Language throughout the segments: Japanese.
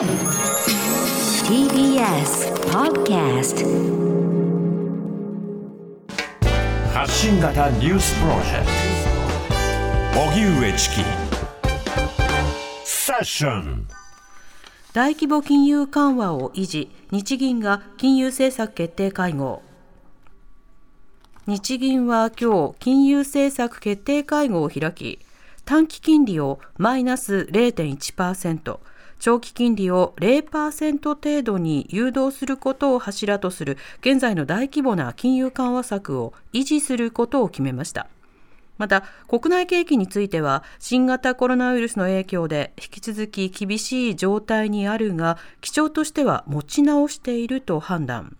TBS Podcast 発信型ニュースプロジェクト。荻上チキ。セッション。大規模金融緩和を維持。日銀が金融政策決定会合。日銀は今日金融政策決定会合を開き短期金利をマイナス0.1%長期金利を0%程度に誘導することを柱とする現在の大規模な金融緩和策を維持することを決めました。また国内景気については新型コロナウイルスの影響で引き続き厳しい状態にあるが基調としては持ち直していると判断。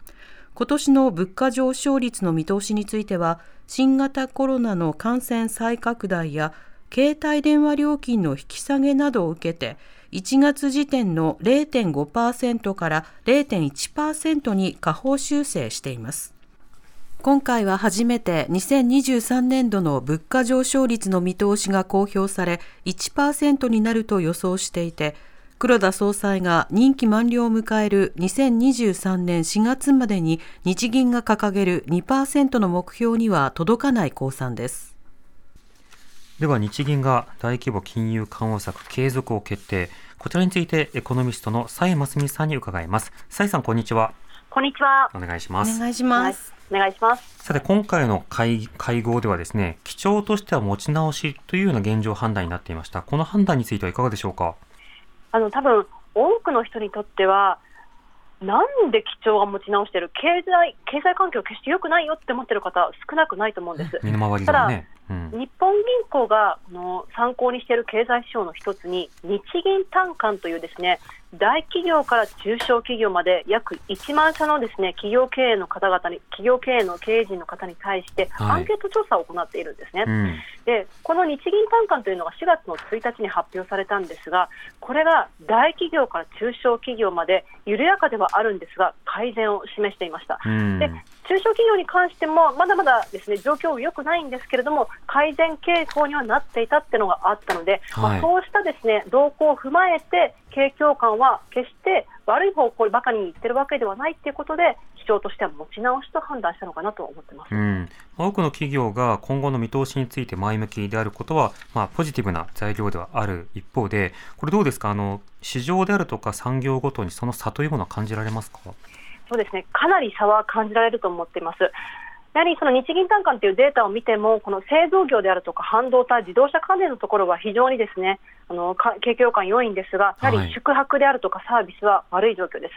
今年の物価上昇率の見通しについては新型コロナの感染再拡大や携帯電話料金の引き下げなどを受けて1月時点の0.5%から0.1%に下方修正しています。今回は初めて2023年度の物価上昇率の見通しが公表され1%になると予想していて黒田総裁が任期満了を迎える2023年4月までに日銀が掲げる2%の目標には届かない公算です。では日銀が大規模金融緩和策継続を決定。こちらについてエコノミストの蔡真澄さんに伺います。蔡さんこんにちは。こんにちは。お願いします。お願いします。お願いします。さて今回の会会合ではですね基調としては持ち直しというような現状判断になっていました。この判断についてはいかがでしょうか？あの多分多くの人にとってはなんで基調が持ち直してる？経済経済環境決して良くないよって思ってる方少なくないと思うんです。身の回りではね、うん、日本銀行がこの参考にしている経済指標の一つに日銀単価というですね大企業から中小企業まで約1万社のですね企業経営の方々に企業経営の経営陣の方に対してアンケート調査を行っているんですね。うんでこの日銀単価というのが4月の1日に発表されたんですがこれが大企業から中小企業まで緩やかではあるんですが改善を示していました。うんで中小企業に関してもまだまだですね状況良くないんですけれども改善傾向にはなっていたっていうのがあったので、まあ、はい。そうしたですね動向を踏まえて景況感は決して悪い方向ばかりにいってるわけではないということで市場としては持ち直しと判断したのかなと思ってます。うん、多くの企業が今後の見通しについて前向きであることは、まあ、ポジティブな材料ではある一方で、これどうですか？あの、市場であるとか産業ごとにその差というものは感じられますか？そうですね、かなり差は感じられると思っています。やはりその日銀単価というデータを見ても、この製造業であるとか半導体、自動車関連のところは非常にですね、あのか景況感良いんですが、やははいり宿泊であるとかサービスは悪い状況です。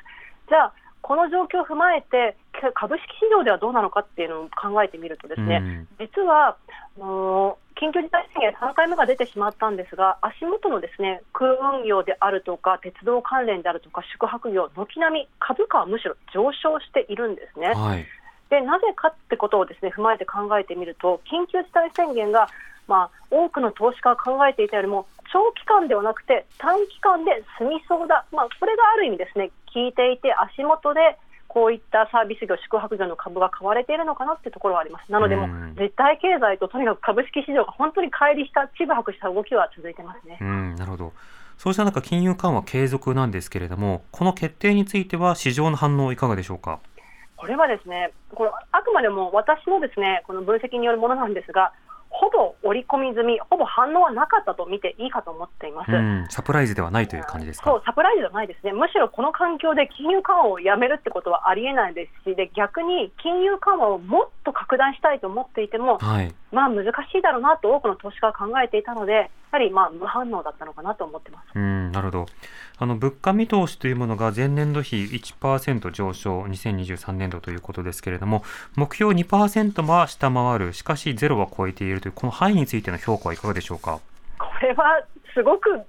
じゃあこの状況を踏まえて、か株式市場ではどうなのかっていうのを考えてみるとですね、うん実は、あの緊急事態宣言3回目が出てしまったんですが、足元のですね空運業であるとか、鉄道関連であるとか、宿泊業、軒並み株価はむしろ上昇しているんですね。はい。でなぜかってことをですね踏まえて考えてみると、緊急事態宣言が、まあ、多くの投資家が考えていたよりも、長期間ではなくて短期間で済みそうだ、まあ、これがある意味ですね効いていて、足元でこういったサービス業、宿泊業の株が買われているのかなってところはあります。なので、も絶対経済ととにかく株式市場が本当に乖離した、ちぐはぐした動きは続いてますね。うん、なるほど。そうした中、金融緩和継続なんですけれども、この決定については市場の反応いかがでしょうか？これはですね、これあくまでも私のですねこの分析によるものなんですが、ほぼ織り込み済み、ほぼ反応はなかったと見ていいかと思っています。うん、サプライズではないという感じですか？そう、サプライズじゃないですね。むしろこの環境で金融緩和をやめるってことはありえないですし、で逆に金融緩和をもっと拡大したいと思っていても、はい。まあ難しいだろうなと多くの投資家が考えていたので、やはりまあ無反応だったのかなと思ってます。うん、なるほど。あの、物価見通しというものが前年度比1%上昇、2023年度ということですけれども、目標2%は下回る、しかしゼロは超えているという、この範囲についての評価はいかがでしょうか？これはすごく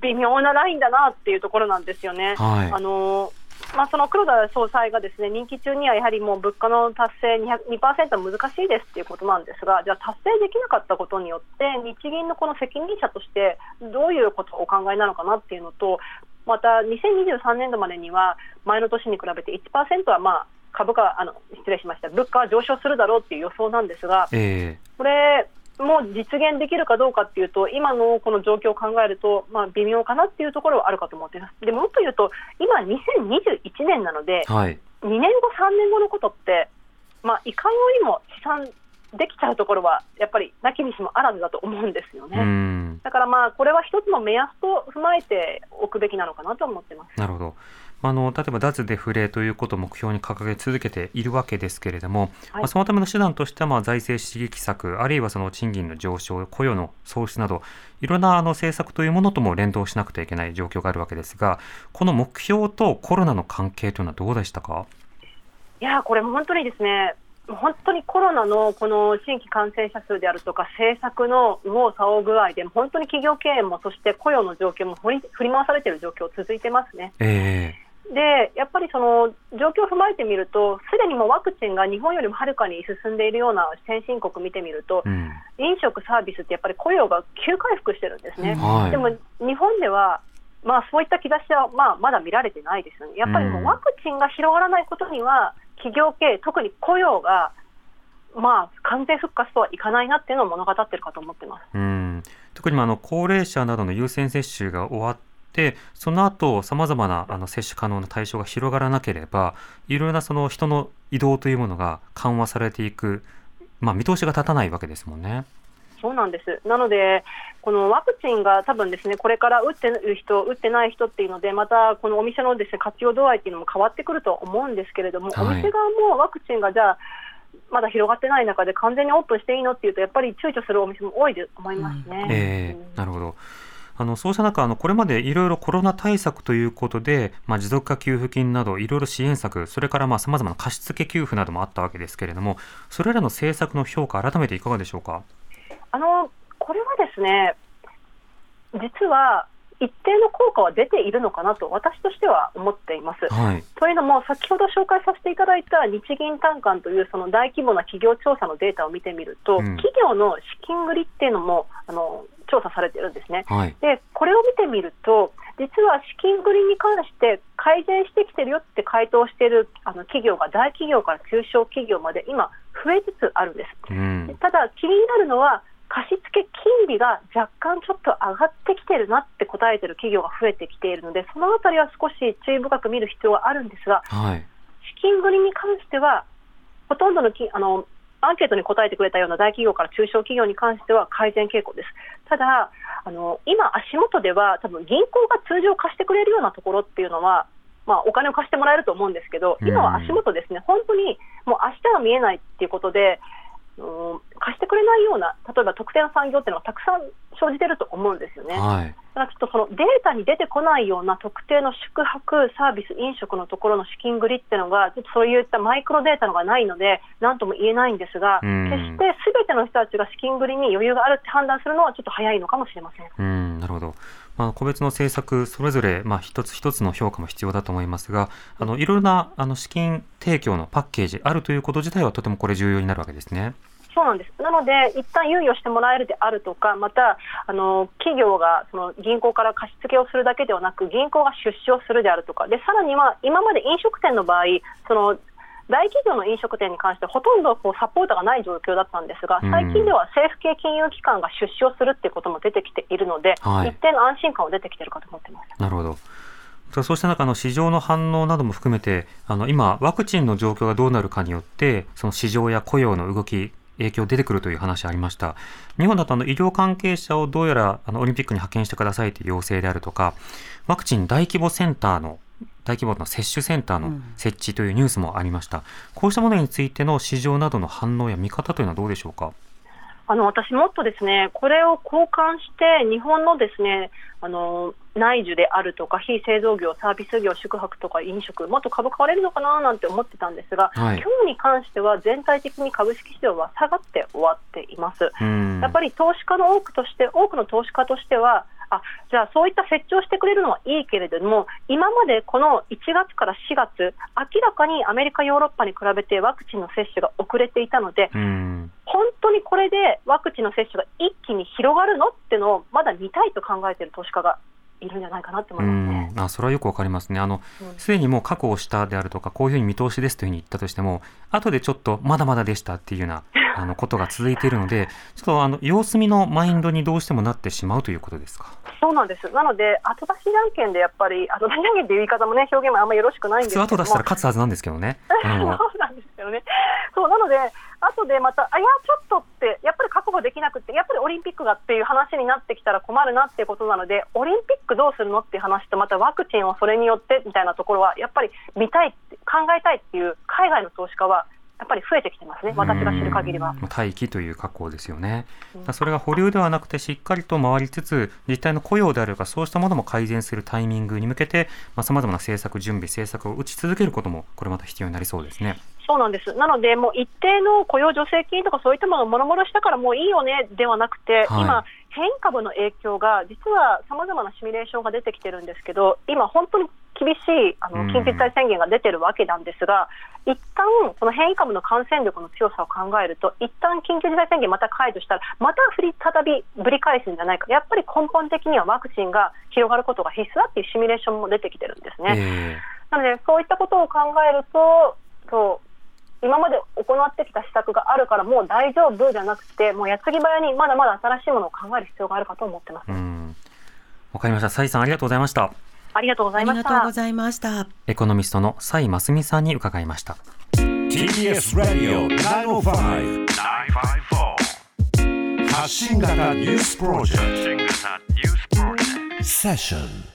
微妙なラインだなっていうところなんですよね。はいあのまあ、その黒田総裁がですね任期中にはやはりもう物価の達成200 2%は難しいですっていうことなんですが、じゃあ達成できなかったことによって、日銀のこの責任者としてどういうことをお考えなのかなっていうのと、また2023年度までには前の年に比べて1%はまあ株価あの失礼しました。物価は上昇するだろうっていう予想なんですが、え。これ、も実現できるかどうかっていうと、今のこの状況を考えると、まあ、微妙かなっていうところはあるかと思っています。でもっと言うと、今、2021年なので、はい。2年後、3年後のことって、まあ、いかようにも試算できちゃうところは、やっぱりなきにしもあらずだと思うんですようね。ん。だからまあ、これは一つの目安と踏まえておくべきなのかなと思ってます。なるほど。あの例えば脱デフレということを目標に掲げ続けているわけですけれども、はい。まあ、そのための手段としてはまあ財政刺激策あるいはその賃金の上昇雇用の創出などいろんなあの政策というものとも連動しなくてはいけない状況があるわけですがこの目標とコロナの関係というのはどうでしたか？いやーこれ本当にですね、本当にコロナのこの新規感染者数であるとか、政策の右往左往具合で、本当に企業経営も、そして雇用の状況も振り振り回されている状況、続いてますね。えで、やっぱりその状況を踏まえてみると、すでにもうワクチンが日本よりもはるかに進んでいるような先進国見てみるとえ、うん飲食、サービスってやっぱり雇用が急回復してるんですね。はいでも日本では、まあ、そういった兆しは、まあ、まだ見られてないですよね。やっぱりもううんワクチンが広がらないことには、企業経営、特に雇用が、まあ、完全復活とはいかないなっていうのを物語ってるかと思ってます。うん特にまああの高齢者などの優先接種が終わってその後さまざまなあの接種可能な対象が広がらなければいろいろなその人の移動というものが緩和されていく、まあ、見通しが立たないわけですもんね。そうなんです。なので、このワクチンが多分ですね、これから打ってる人、打ってない人っていうので、またこのお店のですね活用度合いっていうのも変わってくると思うんですけれども、はいお店側もワクチンがじゃあ、まだ広がってない中で完全にオープンしていいのっていうと、やっぱり躊躇するお店も多いと思いますね。えうんーなるほどあのそうした中あのこれまでいろいろコロナ対策ということで、まあ、持続化給付金などいろいろ支援策それからさまざまな貸付給付などもあったわけですけれどもそれらの政策の評価改めていかがでしょうか？あのこれはですね、実は一定の効果は出ているのかなと私としては思っています。はい、というのも、先ほど紹介させていただいた日銀短観というその大規模な企業調査のデータを見てみると、うん企業の資金繰りっていうのもあの調査されてるんですね。はいで、これを見てみると、実は資金繰りに関して改善してきてるよって回答しているあの企業が大企業から中小企業まで今、増えつつあるんです。うんただ、気になるのは、貸付金利が若干ちょっと上がってきてるなって答えてる企業が増えてきているので、そのあたりは少し注意深く見る必要があるんですが、はい資金繰りに関しては、ほとんどのきあのアンケートに答えてくれたような大企業から中小企業に関しては改善傾向です。ただ、あの今、足元では、多分銀行が通常貸してくれるようなところっていうのは、まあ、お金を貸してもらえると思うんですけど、今は足元ですね、本当にもう明日が見えないっていうことで、うん貸してくれないような、例えば特定の産業っていうのがたくさん生じてると思うんですよね。はいだちょっとそのデータに出てこないような特定の宿泊、サービス、飲食のところの資金繰りっていうのが、ちょっとそういったマイクロデータのがないので、なんとも言えないんですが、うん決してすべての人たちが資金繰りに余裕があるって判断するのはちょっと早いのかもしれません。うんなるほど、まあ、個別の政策それぞれ、まあ、一つ一つの評価も必要だと思いますがあのいろいろなあの資金提供のパッケージあるということ自体はとてもこれ重要になるわけですね。そうなんです。なので、一旦猶予してもらえるであるとか、また、あの、企業が、その、銀行から貸し付けをするだけではなく、銀行が出資をするであるとか、で、さらには、今まで飲食店の場合、その、大企業の飲食店に関してほとんどこうサポートがない状況だったんですが、うん最近では政府系金融機関が出資をするっていうことも出てきているので、はい一定の安心感は出てきているかと思っています。なるほどそうした中の市場の反応なども含めてあの今ワクチンの状況がどうなるかによってその市場や雇用の動き影響出てくるという話ありました。日本だとあの医療関係者をどうやらあのオリンピックに派遣してくださいという要請であるとかワクチン大規模センターの大規模な接種センターの設置というニュースもありました、こうしたものについての市場などの反応や見方というのはどうでしょうか？あの私、もっとですねこれを交換して、日本のですねあの内需であるとか、非製造業、サービス業、宿泊とか飲食、もっと株買われるのかななんて思ってたんですが、はい今日に関しては全体的に株式市場は下がって終わっています。うんやっぱり投資家の多くとして、多くの投資家としては、あじゃあ、そういった設置をしてくれるのはいいけれども、今までこの1月から4月、明らかにアメリカ、ヨーロッパに比べてワクチンの接種が遅れていたので、うん。本当にこれでワクチンの接種が一気に広がるのっていうのを、まだ見たいと考えている投資家がいるんじゃないかなと思いますね。うんあそれはよくわかりますね。あのうんすでにもう確保したであるとかこういうふうに見通しですというふうに言ったとしても後でちょっとまだまだでしたっていうような あのことが続いているので、ちょっとあの様子見のマインドにどうしてもなってしまうということですか？そうなんです。なので、後出しじゃんけんでやっぱり、後出しじゃんけんっていう言い方もね、表現もあんまりよろしくないんですけども。後出したら勝つはずなんですけどね。そうなんですよね。そうなので、後でまた、あいや、ちょっとリンピックがっていう話になってきたら困るなっていうことなので、オリンピックどうするのっていう話と、またワクチンをそれによってみたいなところは、やっぱり見たい、考えたいっていう海外の投資家は、やっぱり増えてきてますね、私が知る限りは。待機という格好ですよね。それが保留ではなくて、しっかりと回りつつ、実態の雇用であるか、そうしたものも改善するタイミングに向けて、さまざ、まな政策準備、政策を打ち続けることも、これまた必要になりそうですね。そうなんです。なので、もう一定の雇用助成金とかそういったものをもろもろしたからもういいよねではなくて、はい、今、変異株の影響が実はさまざまなシミュレーションが出てきてるんですけど、今、本当に厳しいあの緊急事態宣言が出てるわけなんですが、うん、一旦この変異株の感染力の強さを考えると、一旦緊急事態宣言また解除したら、また振り再びぶり返すんじゃないか、やっぱり根本的にはワクチンが広がることが必須だっていうシミュレーションも出てきてるんですね。えー、なので、そういったことを考えると、そう今まで行ってきた施策があるからもう大丈夫じゃなくて、もう矢継ぎ早にまだまだ新しいものを考える必要があるかと思ってます。わかりました。サイさんありがとうございました。ありがとうございました。ありがとうございました。エコノミストのサイマスミさんに伺いました。TBS Radio 905 954発信型ニュースプロジェクトセッション